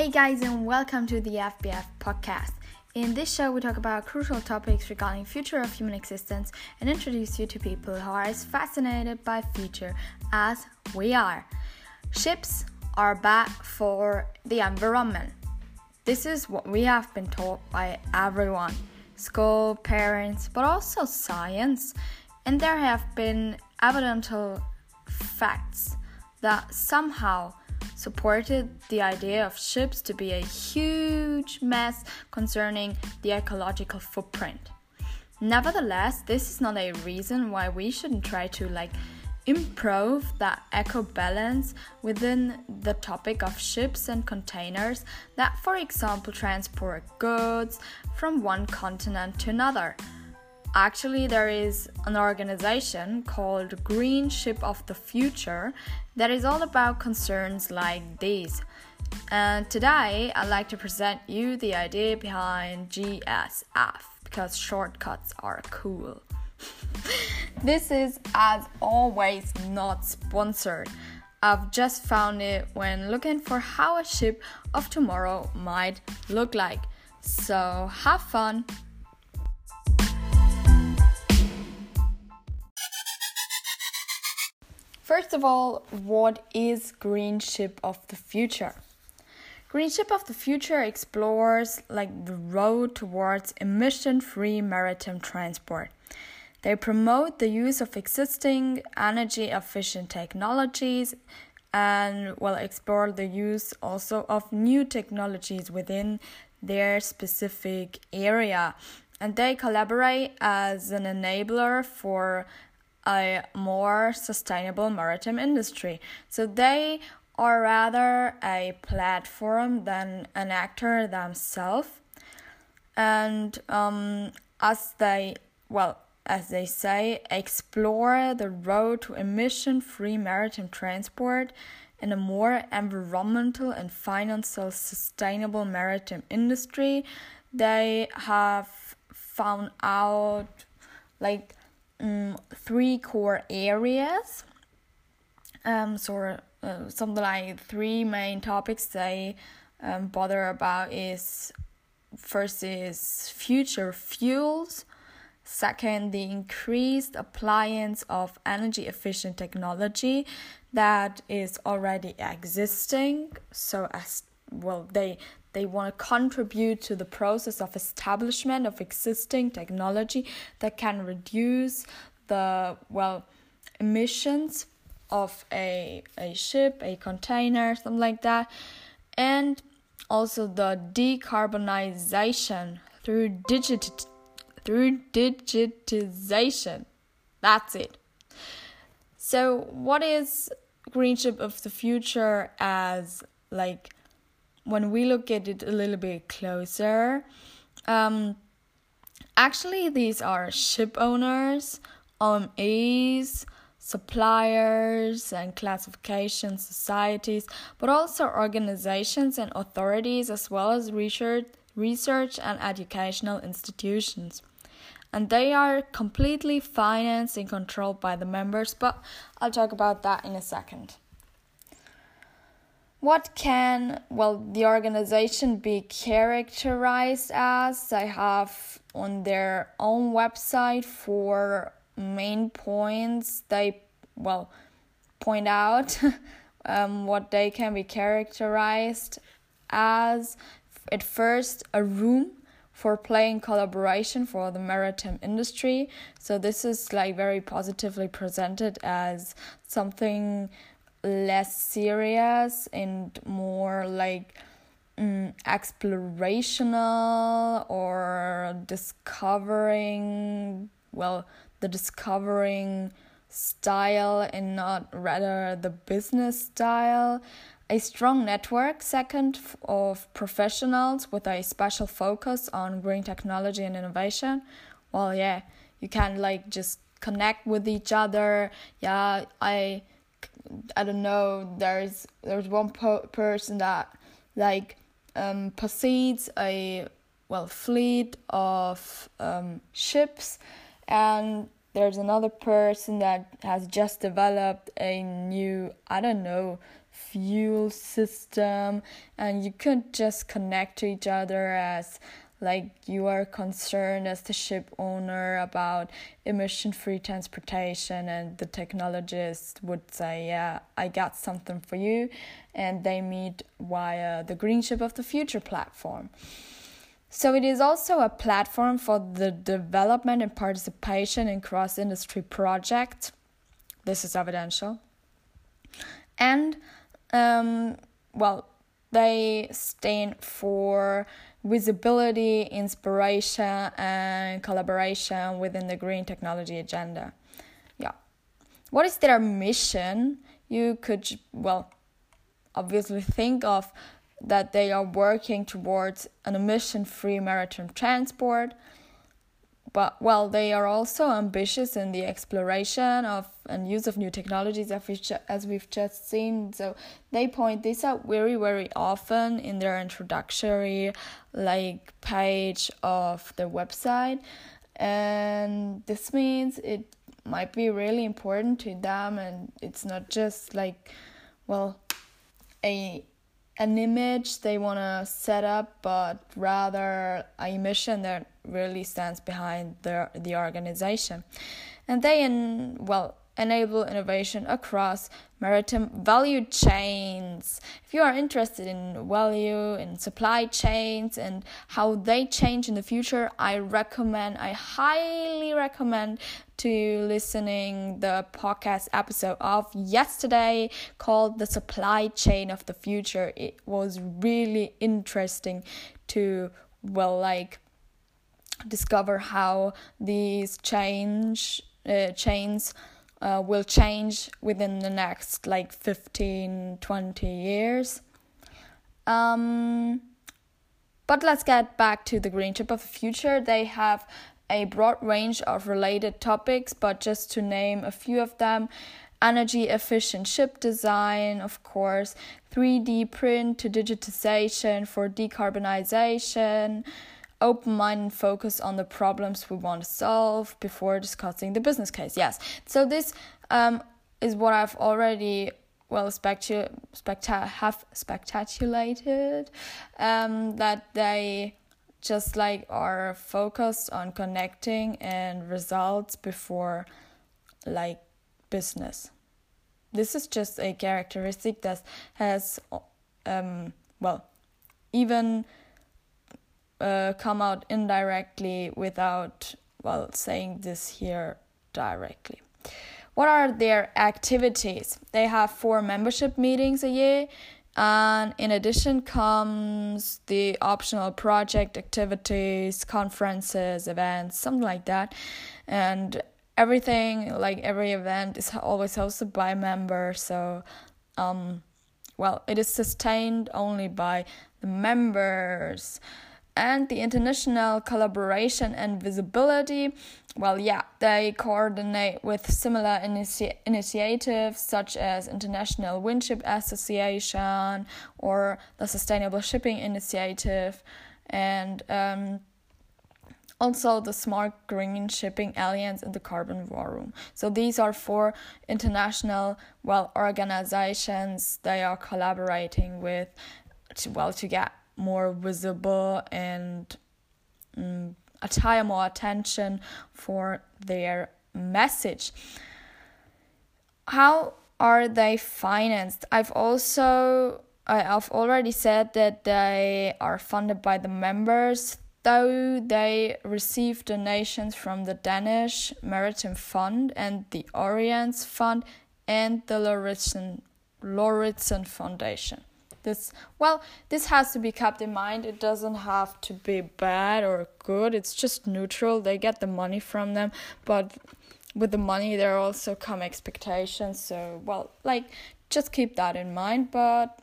Hey guys, and welcome to the FBF podcast. In this show, we talk about crucial topics regarding future of human existence and introduce you to people who are as fascinated by future as we are. Ships are bad for the environment. This is what we have been taught by everyone school, parents, but also science. And there have been evidential facts that somehow supported the idea of ships to be a huge mess concerning the ecological footprint. Nevertheless, this is not a reason why we shouldn't try to like improve that eco balance within the topic of ships and containers that, for example, transport goods from one continent to another. Actually, there is an organization called Green Ship of the Future that is all about concerns like these. And today, I'd like to present you the idea behind GSF because shortcuts are cool. this is, as always, not sponsored. I've just found it when looking for how a ship of tomorrow might look like. So, have fun! First of all, what is Green Ship of the Future? Green Ship of the Future explores like the road towards emission-free maritime transport. They promote the use of existing energy efficient technologies and will explore the use also of new technologies within their specific area. And they collaborate as an enabler for a more sustainable maritime industry. So they are rather a platform than an actor themselves. And um, as they, well, as they say, explore the road to emission free maritime transport in a more environmental and financial sustainable maritime industry, they have found out like um, three core areas. Um, so uh, something like three main topics they um, bother about is first is future fuels. Second, the increased appliance of energy efficient technology that is already existing. So as well, they they want to contribute to the process of establishment of existing technology that can reduce the well emissions of a, a ship, a container, something like that, and also the decarbonization through digit through digitization. That's it. So, what is green ship of the future as like when we look at it a little bit closer, um, actually, these are ship owners, OMEs, suppliers, and classification societies, but also organizations and authorities, as well as research, research and educational institutions. And they are completely financed and controlled by the members, but I'll talk about that in a second. What can, well, the organization be characterized as? They have on their own website four main points. They, well, point out um, what they can be characterized as. At first, a room for playing collaboration for the maritime industry. So, this is like very positively presented as something less serious and more like um, explorational or discovering well the discovering style and not rather the business style. A strong network second of professionals with a special focus on green technology and innovation. Well yeah you can like just connect with each other. Yeah i I don't know. There's there's one po- person that like um, precedes a well fleet of um, ships, and there's another person that has just developed a new i don't know fuel system and you could just connect to each other as like you are concerned as the ship owner about emission free transportation and the technologist would say yeah i got something for you and they meet via the green ship of the future platform. So it is also a platform for the development and participation in cross industry projects. This is evidential. And um, well they stand for visibility, inspiration, and collaboration within the green technology agenda. Yeah. What is their mission? You could, well, obviously think of that they are working towards an emission free maritime transport but while they are also ambitious in the exploration of and use of new technologies as we've just seen. So they point this out very very often in their introductory like page of the website. And this means it might be really important to them and it's not just like well a an image they want to set up, but rather a mission that really stands behind the the organization, and they in well enable innovation across maritime value chains. If you are interested in value in supply chains and how they change in the future, I recommend, I highly recommend to listening the podcast episode of yesterday called The Supply Chain of the Future. It was really interesting to well like discover how these change uh, chains uh, will change within the next like 15 20 years. Um, but let's get back to the green ship of the future. They have a broad range of related topics but just to name a few of them energy efficient ship design of course 3d print to digitization for decarbonization open mind and focus on the problems we want to solve before discussing the business case. Yes. So this um, is what I've already well spectu- specta- have spectaculated um, that they just like are focused on connecting and results before like business. This is just a characteristic that has um, well even uh, come out indirectly without well saying this here directly. What are their activities? They have four membership meetings a year, and in addition comes the optional project activities, conferences, events, something like that. And everything, like every event, is always hosted by a member. So, um, well, it is sustained only by the members and the international collaboration and visibility. Well, yeah, they coordinate with similar initi- initiatives such as International Windship Association or the Sustainable Shipping Initiative, and um, also the Smart Green Shipping Alliance and the Carbon War Room. So these are four international well organizations they are collaborating with to, well to get more visible and um, attire more attention for their message. How are they financed? I've also I've already said that they are funded by the members, though they receive donations from the Danish Maritime Fund and the Orients Fund and the Lauritzen, Lauritzen Foundation this well this has to be kept in mind. It doesn't have to be bad or good. It's just neutral. They get the money from them. But with the money there also come expectations. So well like just keep that in mind. But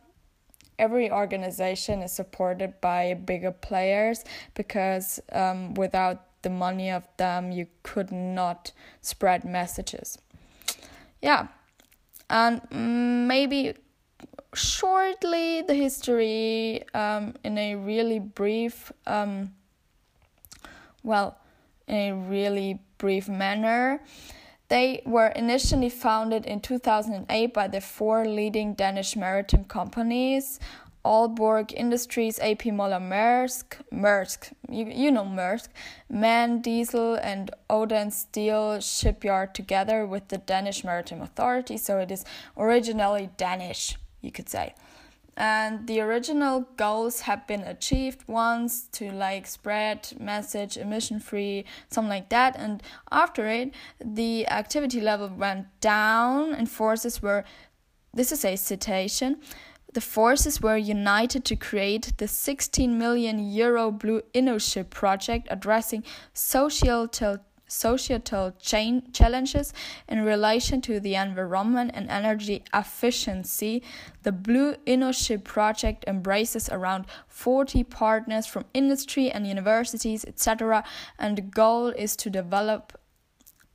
every organization is supported by bigger players because um, without the money of them you could not spread messages. Yeah. And maybe shortly the history um, in a really brief, um, well, in a really brief manner. They were initially founded in 2008 by the four leading Danish maritime companies Aalborg Industries, AP Moller Maersk, Maersk, you, you know Maersk, MAN Diesel, and Odense Steel Shipyard together with the Danish Maritime Authority. So it is originally Danish, you could say. And the original goals have been achieved once to like spread message emission free, something like that. And after it, the activity level went down and forces were, this is a citation, the forces were united to create the 16 million euro Blue InnoShip project addressing societal societal challenges in relation to the environment and energy efficiency. The Blue InnoShip project embraces around 40 partners from industry and universities, etc., and the goal is to develop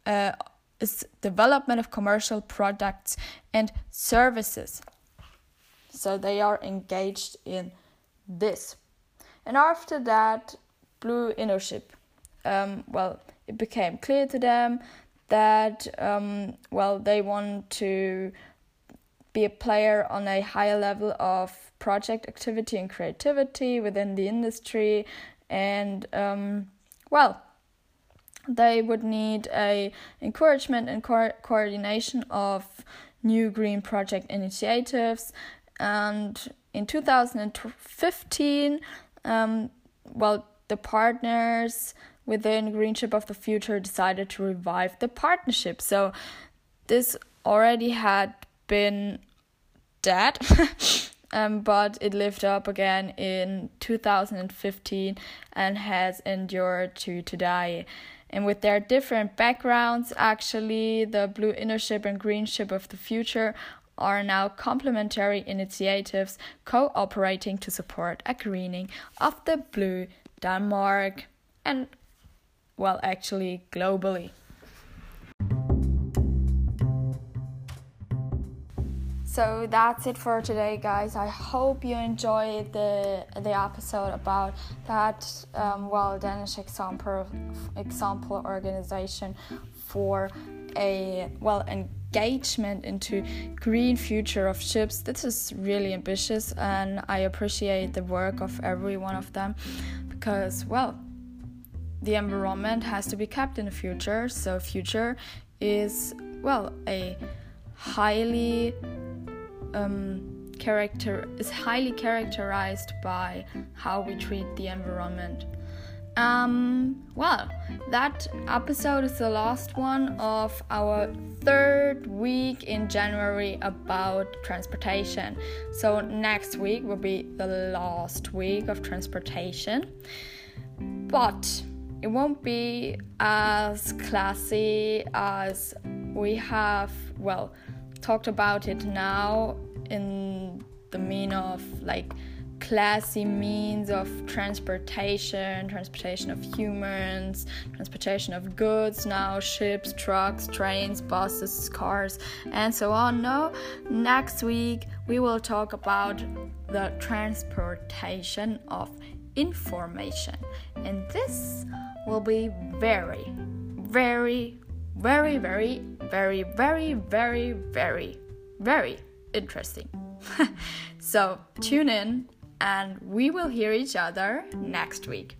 uh, is development of commercial products and services so they are engaged in this. And after that, Blue InnoShip, um, well, it became clear to them that, um, well, they want to be a player on a higher level of project activity and creativity within the industry, and um, well, they would need a encouragement and co- coordination of new green project initiatives. And in 2015 um, well the partners within greenship of the future decided to revive the partnership. So this already had been dead um, but it lived up again in 2015 and has endured to today. And with their different backgrounds actually the blue InnoShip and greenship of the future are now complementary initiatives cooperating to support a greening of the blue Denmark. And, well, actually globally. So that's it for today, guys. I hope you enjoyed the the episode about that um, well Danish example example organization for a well engagement into green future of ships this is really ambitious and i appreciate the work of every one of them because well the environment has to be kept in the future so future is well a highly um, character is highly characterized by how we treat the environment um, well, that episode is the last one of our third week in January about transportation. So, next week will be the last week of transportation, but it won't be as classy as we have, well, talked about it now in the mean of like classy means of transportation, transportation of humans, transportation of goods, now ships, trucks, trains, buses, cars, and so on. No, next week we will talk about the transportation of information, and this will be very, very, very, very, very, very, very, very, very interesting. so tune in and we will hear each other next week.